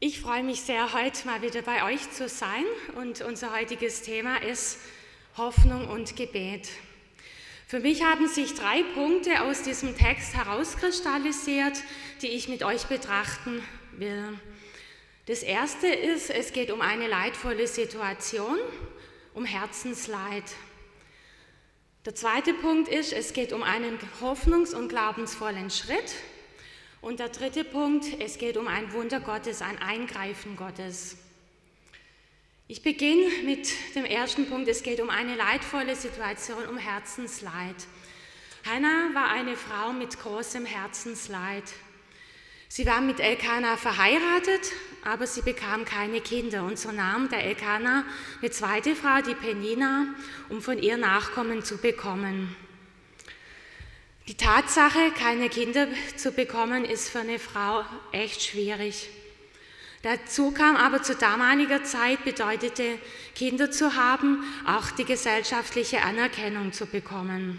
Ich freue mich sehr, heute mal wieder bei euch zu sein und unser heutiges Thema ist Hoffnung und Gebet. Für mich haben sich drei Punkte aus diesem Text herauskristallisiert, die ich mit euch betrachten will. Das erste ist, es geht um eine leidvolle Situation, um Herzensleid. Der zweite Punkt ist, es geht um einen hoffnungs- und glaubensvollen Schritt. Und der dritte Punkt, es geht um ein Wunder Gottes, ein Eingreifen Gottes. Ich beginne mit dem ersten Punkt, es geht um eine leidvolle Situation, um Herzensleid. Hannah war eine Frau mit großem Herzensleid. Sie war mit Elkanah verheiratet, aber sie bekam keine Kinder. Und so nahm der Elkanah eine zweite Frau, die Penina, um von ihr Nachkommen zu bekommen. Die Tatsache, keine Kinder zu bekommen, ist für eine Frau echt schwierig. Dazu kam aber zu damaliger Zeit bedeutete, Kinder zu haben, auch die gesellschaftliche Anerkennung zu bekommen.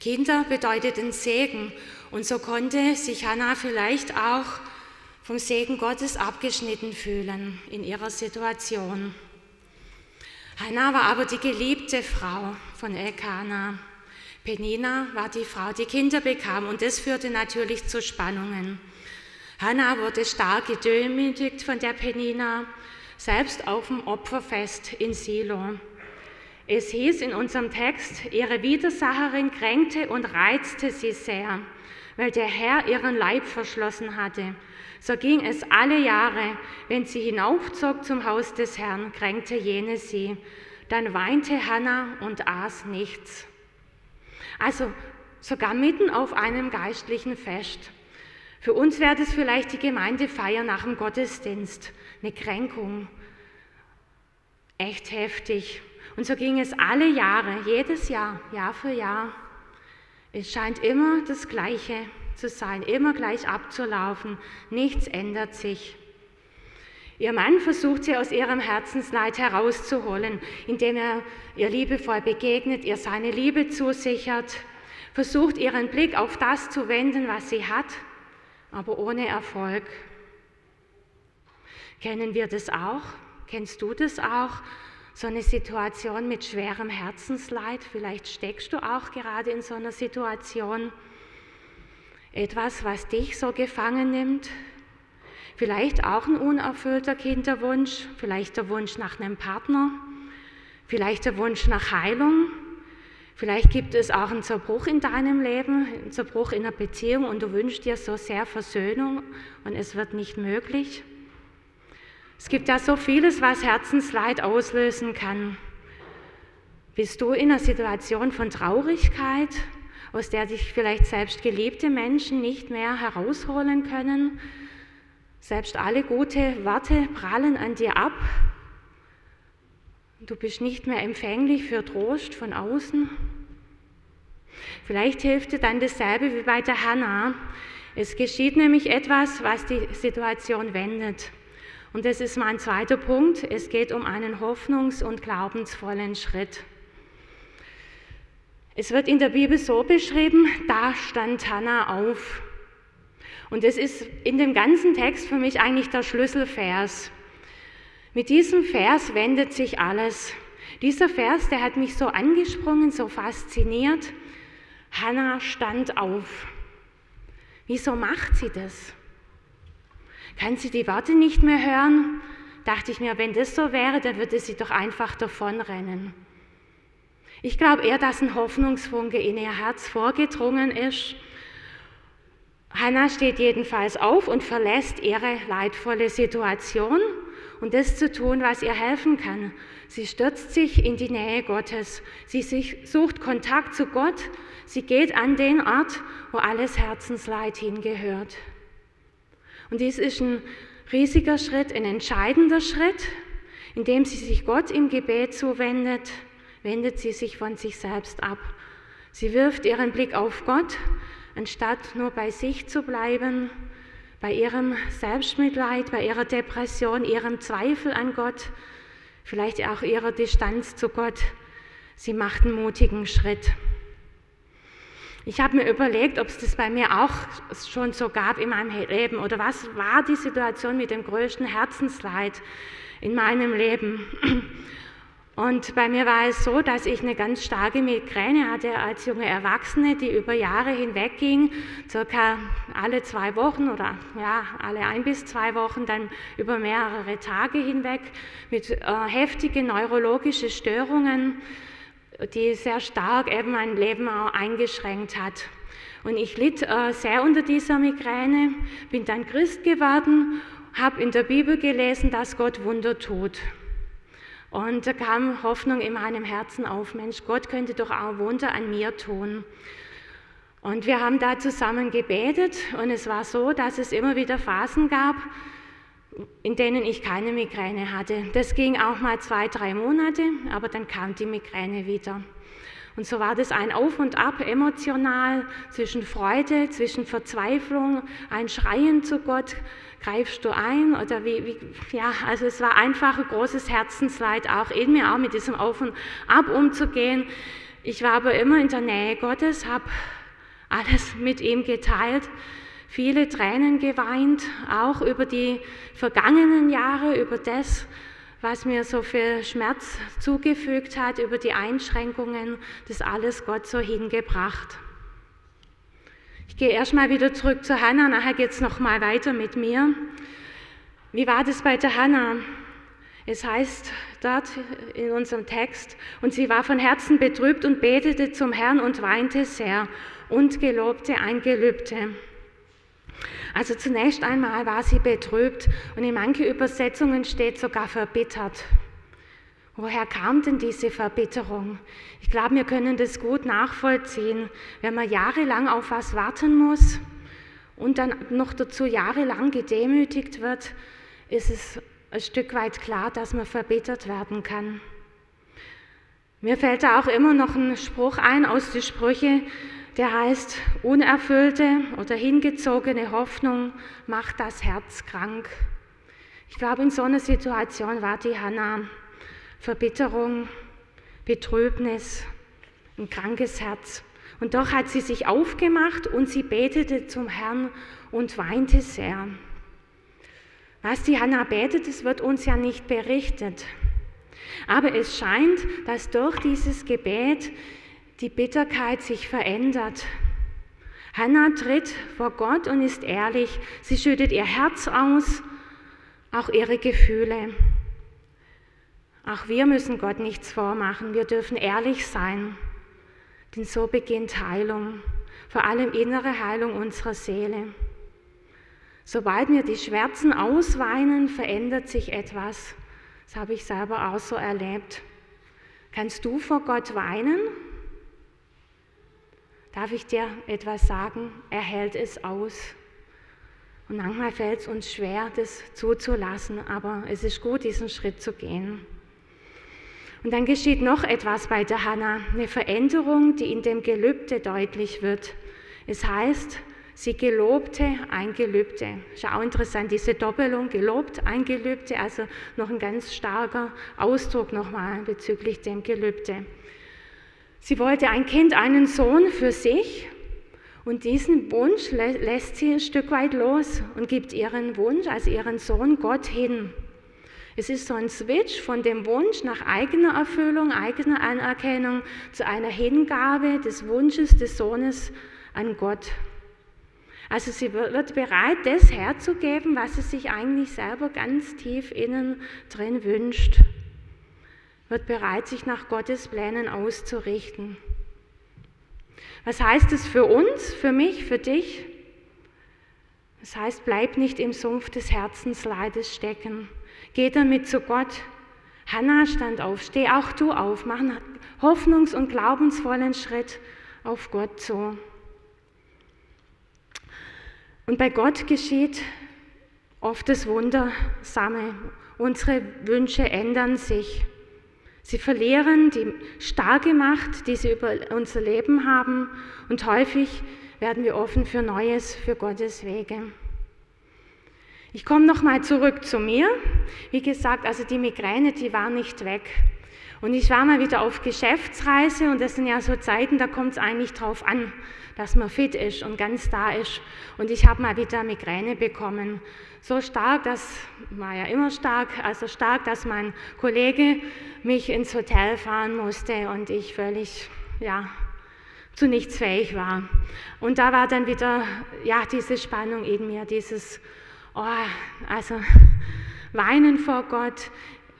Kinder bedeuteten Segen und so konnte sich Hannah vielleicht auch vom Segen Gottes abgeschnitten fühlen in ihrer Situation. Hannah war aber die geliebte Frau von Elkanah. Penina war die Frau, die Kinder bekam und das führte natürlich zu Spannungen. Hannah wurde stark gedemütigt von der Penina, selbst auf dem Opferfest in Silo. Es hieß in unserem Text, ihre Widersacherin kränkte und reizte sie sehr, weil der Herr ihren Leib verschlossen hatte. So ging es alle Jahre, wenn sie hinaufzog zum Haus des Herrn, kränkte jene sie. Dann weinte Hannah und aß nichts. Also sogar mitten auf einem geistlichen Fest. Für uns wäre das vielleicht die Gemeindefeier nach dem Gottesdienst, eine Kränkung. Echt heftig. Und so ging es alle Jahre, jedes Jahr, Jahr für Jahr. Es scheint immer das Gleiche zu sein, immer gleich abzulaufen. Nichts ändert sich. Ihr Mann versucht sie aus ihrem Herzensleid herauszuholen, indem er ihr liebevoll begegnet, ihr seine Liebe zusichert, versucht ihren Blick auf das zu wenden, was sie hat, aber ohne Erfolg. Kennen wir das auch? Kennst du das auch? So eine Situation mit schwerem Herzensleid? Vielleicht steckst du auch gerade in so einer Situation. Etwas, was dich so gefangen nimmt, Vielleicht auch ein unerfüllter Kinderwunsch, vielleicht der Wunsch nach einem Partner, vielleicht der Wunsch nach Heilung. Vielleicht gibt es auch einen Zerbruch in deinem Leben, einen Zerbruch in einer Beziehung und du wünschst dir so sehr Versöhnung und es wird nicht möglich. Es gibt ja so vieles, was Herzensleid auslösen kann. Bist du in einer Situation von Traurigkeit, aus der dich vielleicht selbst geliebte Menschen nicht mehr herausholen können? Selbst alle gute Worte prallen an dir ab. Du bist nicht mehr empfänglich für Trost von außen. Vielleicht hilft dir dann dasselbe wie bei der Hannah. Es geschieht nämlich etwas, was die Situation wendet. Und das ist mein zweiter Punkt. Es geht um einen hoffnungs- und glaubensvollen Schritt. Es wird in der Bibel so beschrieben, da stand Hannah auf. Und das ist in dem ganzen Text für mich eigentlich der Schlüsselvers. Mit diesem Vers wendet sich alles. Dieser Vers, der hat mich so angesprungen, so fasziniert. Hannah stand auf. Wieso macht sie das? Kann sie die Worte nicht mehr hören? Dachte ich mir, wenn das so wäre, dann würde sie doch einfach davonrennen. Ich glaube eher, dass ein Hoffnungsfunke in ihr Herz vorgedrungen ist Hannah steht jedenfalls auf und verlässt ihre leidvolle Situation und das zu tun, was ihr helfen kann. Sie stürzt sich in die Nähe Gottes. Sie sucht Kontakt zu Gott. Sie geht an den Ort, wo alles Herzensleid hingehört. Und dies ist ein riesiger Schritt, ein entscheidender Schritt, indem sie sich Gott im Gebet zuwendet, wendet sie sich von sich selbst ab. Sie wirft ihren Blick auf Gott, anstatt nur bei sich zu bleiben, bei ihrem Selbstmitleid, bei ihrer Depression, ihrem Zweifel an Gott, vielleicht auch ihrer Distanz zu Gott. Sie macht einen mutigen Schritt. Ich habe mir überlegt, ob es das bei mir auch schon so gab in meinem Leben oder was war die Situation mit dem größten Herzensleid in meinem Leben. Und bei mir war es so, dass ich eine ganz starke Migräne hatte als junge Erwachsene, die über Jahre hinweg ging, circa alle zwei Wochen oder ja, alle ein bis zwei Wochen, dann über mehrere Tage hinweg mit äh, heftigen neurologischen Störungen, die sehr stark eben mein Leben auch eingeschränkt hat. Und ich litt äh, sehr unter dieser Migräne, bin dann Christ geworden, habe in der Bibel gelesen, dass Gott Wunder tut. Und da kam Hoffnung in meinem Herzen auf, Mensch, Gott könnte doch auch Wunder an mir tun. Und wir haben da zusammen gebetet und es war so, dass es immer wieder Phasen gab, in denen ich keine Migräne hatte. Das ging auch mal zwei, drei Monate, aber dann kam die Migräne wieder. Und so war das ein Auf und Ab emotional zwischen Freude, zwischen Verzweiflung, ein Schreien zu Gott, greifst du ein oder wie, wie, ja, also es war einfach ein großes Herzensleid auch in mir, auch mit diesem Auf und Ab umzugehen. Ich war aber immer in der Nähe Gottes, habe alles mit ihm geteilt, viele Tränen geweint, auch über die vergangenen Jahre, über das, was mir so viel Schmerz zugefügt hat, über die Einschränkungen, das alles Gott so hingebracht. Ich gehe erstmal wieder zurück zu Hannah, nachher geht es nochmal weiter mit mir. Wie war das bei der Hannah? Es heißt dort in unserem Text, und sie war von Herzen betrübt und betete zum Herrn und weinte sehr und gelobte ein Gelübde. Also zunächst einmal war sie betrübt und in manchen Übersetzungen steht sogar verbittert. Woher kam denn diese Verbitterung? Ich glaube, wir können das gut nachvollziehen. Wenn man jahrelang auf was warten muss und dann noch dazu jahrelang gedemütigt wird, ist es ein Stück weit klar, dass man verbittert werden kann. Mir fällt da auch immer noch ein Spruch ein aus den Sprüche, der heißt, unerfüllte oder hingezogene Hoffnung macht das Herz krank. Ich glaube, in so einer Situation war die Hannah. Verbitterung, Betrübnis, ein krankes Herz. Und doch hat sie sich aufgemacht und sie betete zum Herrn und weinte sehr. Was die Hannah betet, das wird uns ja nicht berichtet. Aber es scheint, dass durch dieses Gebet die Bitterkeit sich verändert. Hannah tritt vor Gott und ist ehrlich. Sie schüttet ihr Herz aus, auch ihre Gefühle. Auch wir müssen Gott nichts vormachen, wir dürfen ehrlich sein, denn so beginnt Heilung, vor allem innere Heilung unserer Seele. Sobald wir die Schmerzen ausweinen, verändert sich etwas. Das habe ich selber auch so erlebt. Kannst du vor Gott weinen? Darf ich dir etwas sagen? Er hält es aus. Und manchmal fällt es uns schwer, das zuzulassen, aber es ist gut, diesen Schritt zu gehen. Und dann geschieht noch etwas bei der Hannah, eine Veränderung, die in dem Gelübde deutlich wird. Es heißt, sie gelobte ein Gelübde. Ist auch interessant, diese Doppelung, gelobt ein Gelübde, also noch ein ganz starker Ausdruck nochmal bezüglich dem Gelübde. Sie wollte ein Kind, einen Sohn für sich und diesen Wunsch lässt sie ein Stück weit los und gibt ihren Wunsch, also ihren Sohn Gott hin. Es ist so ein Switch von dem Wunsch nach eigener Erfüllung, eigener Anerkennung zu einer Hingabe des Wunsches des Sohnes an Gott. Also sie wird bereit, das herzugeben, was sie sich eigentlich selber ganz tief innen drin wünscht. Wird bereit, sich nach Gottes Plänen auszurichten. Was heißt es für uns, für mich, für dich? Das heißt, bleib nicht im Sumpf des Herzensleides stecken. Geh damit zu Gott. Hannah stand auf, steh auch du auf, mach einen hoffnungs- und glaubensvollen Schritt auf Gott zu. Und bei Gott geschieht oft das Wundersame. Unsere Wünsche ändern sich. Sie verlieren die starke Macht, die sie über unser Leben haben und häufig werden wir offen für Neues, für Gottes Wege. Ich komme nochmal zurück zu mir. Wie gesagt, also die Migräne, die war nicht weg. Und ich war mal wieder auf Geschäftsreise und das sind ja so Zeiten, da kommt es eigentlich drauf an, dass man fit ist und ganz da ist. Und ich habe mal wieder Migräne bekommen. So stark, das war ja immer stark, also stark, dass mein Kollege mich ins Hotel fahren musste und ich völlig, ja, zu nichts fähig war. Und da war dann wieder, ja, diese Spannung in mir, dieses, oh, also weinen vor Gott,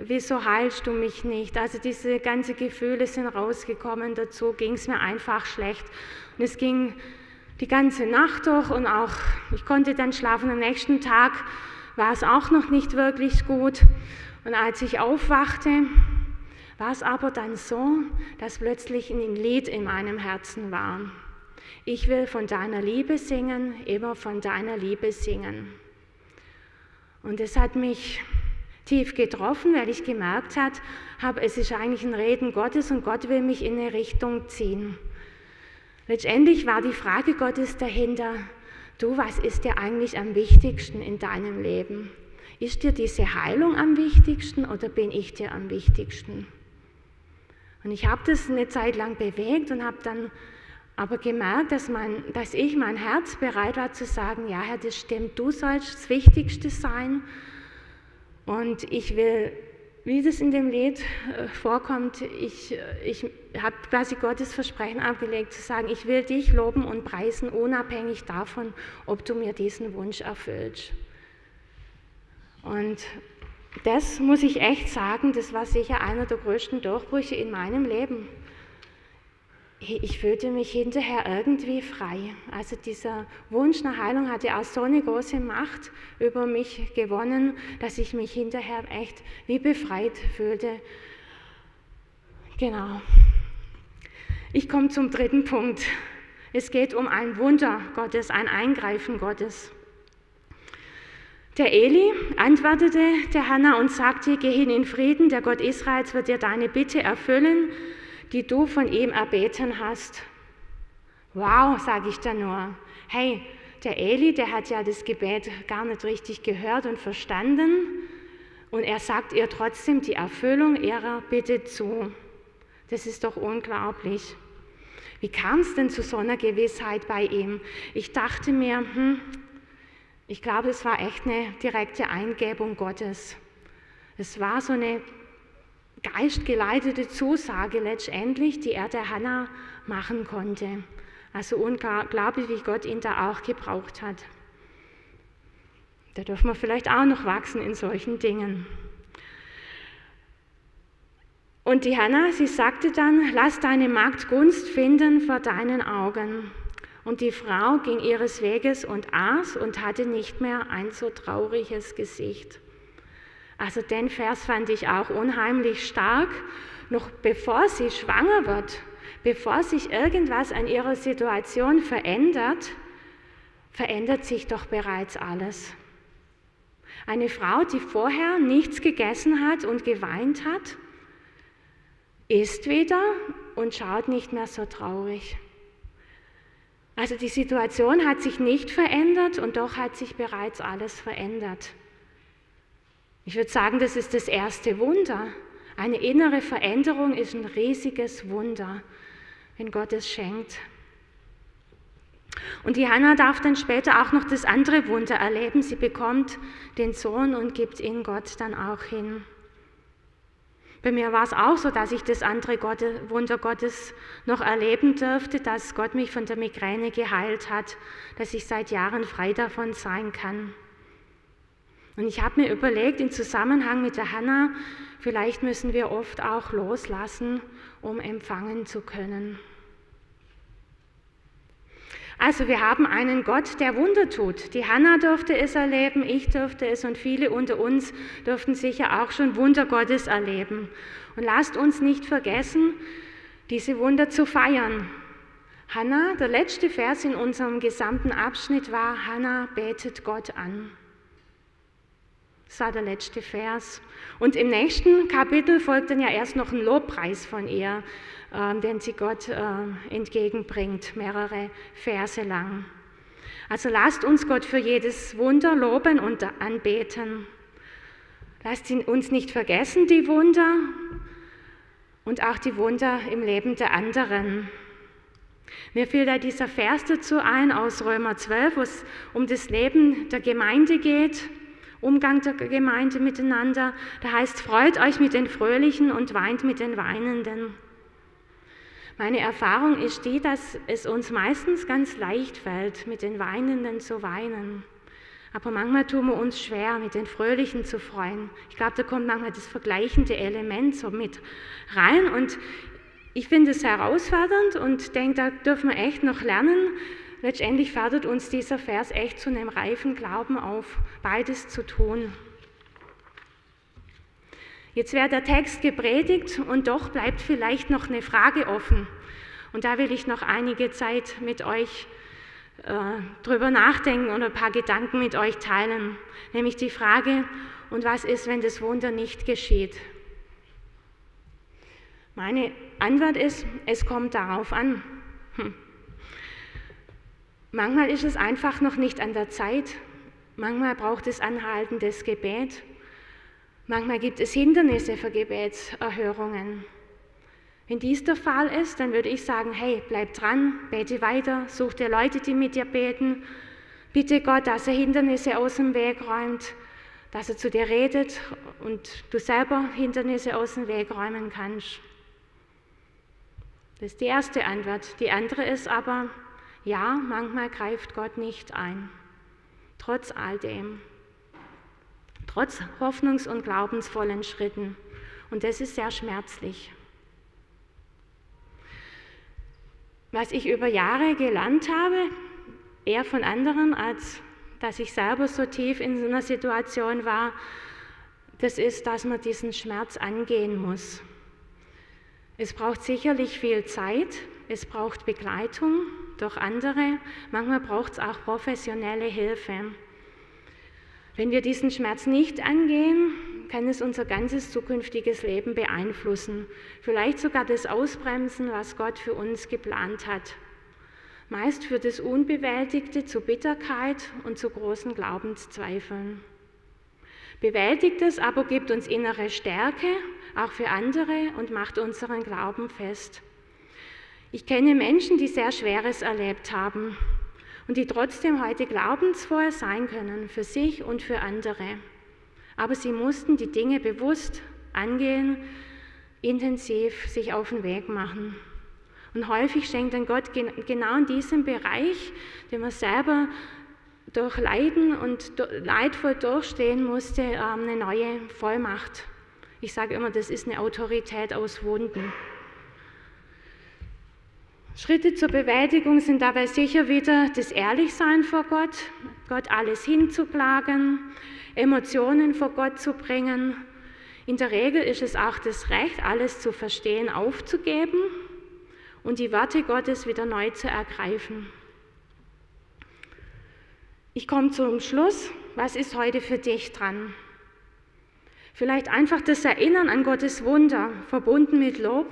wieso heilst du mich nicht? Also diese ganzen Gefühle sind rausgekommen, dazu ging es mir einfach schlecht. Und es ging die ganze Nacht durch und auch, ich konnte dann schlafen. Am nächsten Tag war es auch noch nicht wirklich gut. Und als ich aufwachte, war es aber dann so, dass plötzlich ein Lied in meinem Herzen war. Ich will von deiner Liebe singen, immer von deiner Liebe singen. Und es hat mich tief getroffen, weil ich gemerkt habe, es ist eigentlich ein Reden Gottes und Gott will mich in eine Richtung ziehen. Letztendlich war die Frage Gottes dahinter, du, was ist dir eigentlich am wichtigsten in deinem Leben? Ist dir diese Heilung am wichtigsten oder bin ich dir am wichtigsten? Und ich habe das eine Zeit lang bewegt und habe dann aber gemerkt, dass, mein, dass ich mein Herz bereit war zu sagen, ja Herr, das stimmt, du sollst das Wichtigste sein und ich will, wie das in dem Lied äh, vorkommt, ich, äh, ich habe quasi Gottes Versprechen abgelegt, zu sagen, ich will dich loben und preisen, unabhängig davon, ob du mir diesen Wunsch erfüllst. Und das muss ich echt sagen, das war sicher einer der größten Durchbrüche in meinem Leben ich fühlte mich hinterher irgendwie frei. Also dieser Wunsch nach Heilung hatte auch so eine große Macht über mich gewonnen, dass ich mich hinterher echt wie befreit fühlte. Genau. Ich komme zum dritten Punkt. Es geht um ein Wunder Gottes, ein Eingreifen Gottes. Der Eli antwortete der Hannah und sagte, geh hin in Frieden, der Gott Israels wird dir deine Bitte erfüllen die du von ihm erbeten hast. Wow, sage ich da nur. Hey, der Eli, der hat ja das Gebet gar nicht richtig gehört und verstanden und er sagt ihr trotzdem die Erfüllung ihrer Bitte zu. Das ist doch unglaublich. Wie kam es denn zu so einer Gewissheit bei ihm? Ich dachte mir, hm, ich glaube, es war echt eine direkte Eingebung Gottes. Es war so eine geistgeleitete Zusage letztendlich, die er der Hannah machen konnte. Also unglaublich, wie Gott ihn da auch gebraucht hat. Da dürfen wir vielleicht auch noch wachsen in solchen Dingen. Und die Hannah, sie sagte dann, lass deine Magd Gunst finden vor deinen Augen. Und die Frau ging ihres Weges und aß und hatte nicht mehr ein so trauriges Gesicht. Also den Vers fand ich auch unheimlich stark. Noch bevor sie schwanger wird, bevor sich irgendwas an ihrer Situation verändert, verändert sich doch bereits alles. Eine Frau, die vorher nichts gegessen hat und geweint hat, isst wieder und schaut nicht mehr so traurig. Also die Situation hat sich nicht verändert und doch hat sich bereits alles verändert. Ich würde sagen, das ist das erste Wunder. Eine innere Veränderung ist ein riesiges Wunder, wenn Gott es schenkt. Und die Hannah darf dann später auch noch das andere Wunder erleben. Sie bekommt den Sohn und gibt ihn Gott dann auch hin. Bei mir war es auch so, dass ich das andere Wunder Gottes noch erleben durfte, dass Gott mich von der Migräne geheilt hat, dass ich seit Jahren frei davon sein kann. Und ich habe mir überlegt, im Zusammenhang mit der Hanna, vielleicht müssen wir oft auch loslassen, um empfangen zu können. Also wir haben einen Gott, der Wunder tut. Die Hanna durfte es erleben, ich durfte es und viele unter uns durften sicher auch schon Wunder Gottes erleben. Und lasst uns nicht vergessen, diese Wunder zu feiern. Hannah, der letzte Vers in unserem gesamten Abschnitt war, Hannah betet Gott an. Das war der letzte Vers. Und im nächsten Kapitel folgt dann ja erst noch ein Lobpreis von ihr, äh, den sie Gott äh, entgegenbringt, mehrere Verse lang. Also lasst uns Gott für jedes Wunder loben und anbeten. Lasst ihn uns nicht vergessen, die Wunder. und auch die Wunder im Leben der anderen. Mir fiel da dieser Vers dazu ein aus Römer 12, wo es um das Leben der Gemeinde geht, Umgang der Gemeinde miteinander. Da heißt, freut euch mit den Fröhlichen und weint mit den Weinenden. Meine Erfahrung ist die, dass es uns meistens ganz leicht fällt, mit den Weinenden zu weinen. Aber manchmal tun wir uns schwer, mit den Fröhlichen zu freuen. Ich glaube, da kommt manchmal das vergleichende Element so mit rein. Und ich finde es herausfordernd und denke, da dürfen wir echt noch lernen. Letztendlich fordert uns dieser Vers echt zu einem reifen Glauben auf, beides zu tun. Jetzt wäre der Text gepredigt und doch bleibt vielleicht noch eine Frage offen. Und da will ich noch einige Zeit mit euch äh, drüber nachdenken und ein paar Gedanken mit euch teilen. Nämlich die Frage, und was ist, wenn das Wunder nicht geschieht? Meine Antwort ist, es kommt darauf an. Hm. Manchmal ist es einfach noch nicht an der Zeit. Manchmal braucht es anhaltendes Gebet. Manchmal gibt es Hindernisse für Gebetserhörungen. Wenn dies der Fall ist, dann würde ich sagen, hey, bleib dran, bete weiter, such dir Leute, die mit dir beten. Bitte Gott, dass er Hindernisse aus dem Weg räumt, dass er zu dir redet und du selber Hindernisse aus dem Weg räumen kannst. Das ist die erste Antwort. Die andere ist aber, ja, manchmal greift Gott nicht ein. Trotz all dem. Trotz hoffnungs- und glaubensvollen Schritten. Und das ist sehr schmerzlich. Was ich über Jahre gelernt habe, eher von anderen, als dass ich selber so tief in so einer Situation war, das ist, dass man diesen Schmerz angehen muss. Es braucht sicherlich viel Zeit, es braucht Begleitung durch andere, manchmal braucht es auch professionelle Hilfe. Wenn wir diesen Schmerz nicht angehen, kann es unser ganzes zukünftiges Leben beeinflussen, vielleicht sogar das Ausbremsen, was Gott für uns geplant hat. Meist führt das Unbewältigte zu Bitterkeit und zu großen Glaubenszweifeln. Bewältigtes aber gibt uns innere Stärke, auch für andere, und macht unseren Glauben fest. Ich kenne Menschen, die sehr Schweres erlebt haben und die trotzdem heute glaubensvoll sein können für sich und für andere. Aber sie mussten die Dinge bewusst angehen, intensiv sich auf den Weg machen. Und häufig schenkt dann Gott genau in diesem Bereich, den man selber durch Leiden und leidvoll durchstehen musste, ähm, eine neue Vollmacht. Ich sage immer, das ist eine Autorität aus Wunden. Schritte zur Bewältigung sind dabei sicher wieder das Ehrlichsein vor Gott, Gott alles hinzuklagen, Emotionen vor Gott zu bringen. In der Regel ist es auch das Recht, alles zu verstehen, aufzugeben und die Worte Gottes wieder neu zu ergreifen. Ich komme zum Schluss. Was ist heute für dich dran? Vielleicht einfach das Erinnern an Gottes Wunder, verbunden mit Lob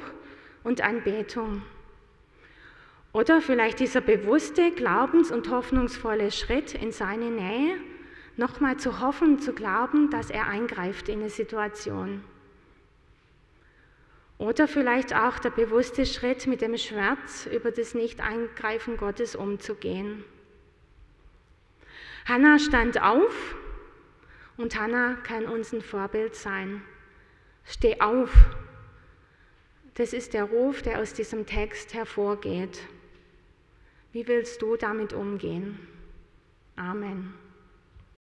und Anbetung. Oder vielleicht dieser bewusste, glaubens- und hoffnungsvolle Schritt in seine Nähe, nochmal zu hoffen, zu glauben, dass er eingreift in eine Situation. Oder vielleicht auch der bewusste Schritt mit dem Schmerz über das Nicht-Eingreifen Gottes umzugehen. Hannah stand auf und Hannah kann uns ein Vorbild sein. Steh auf. Das ist der Ruf, der aus diesem Text hervorgeht. Wie willst du damit umgehen? Amen.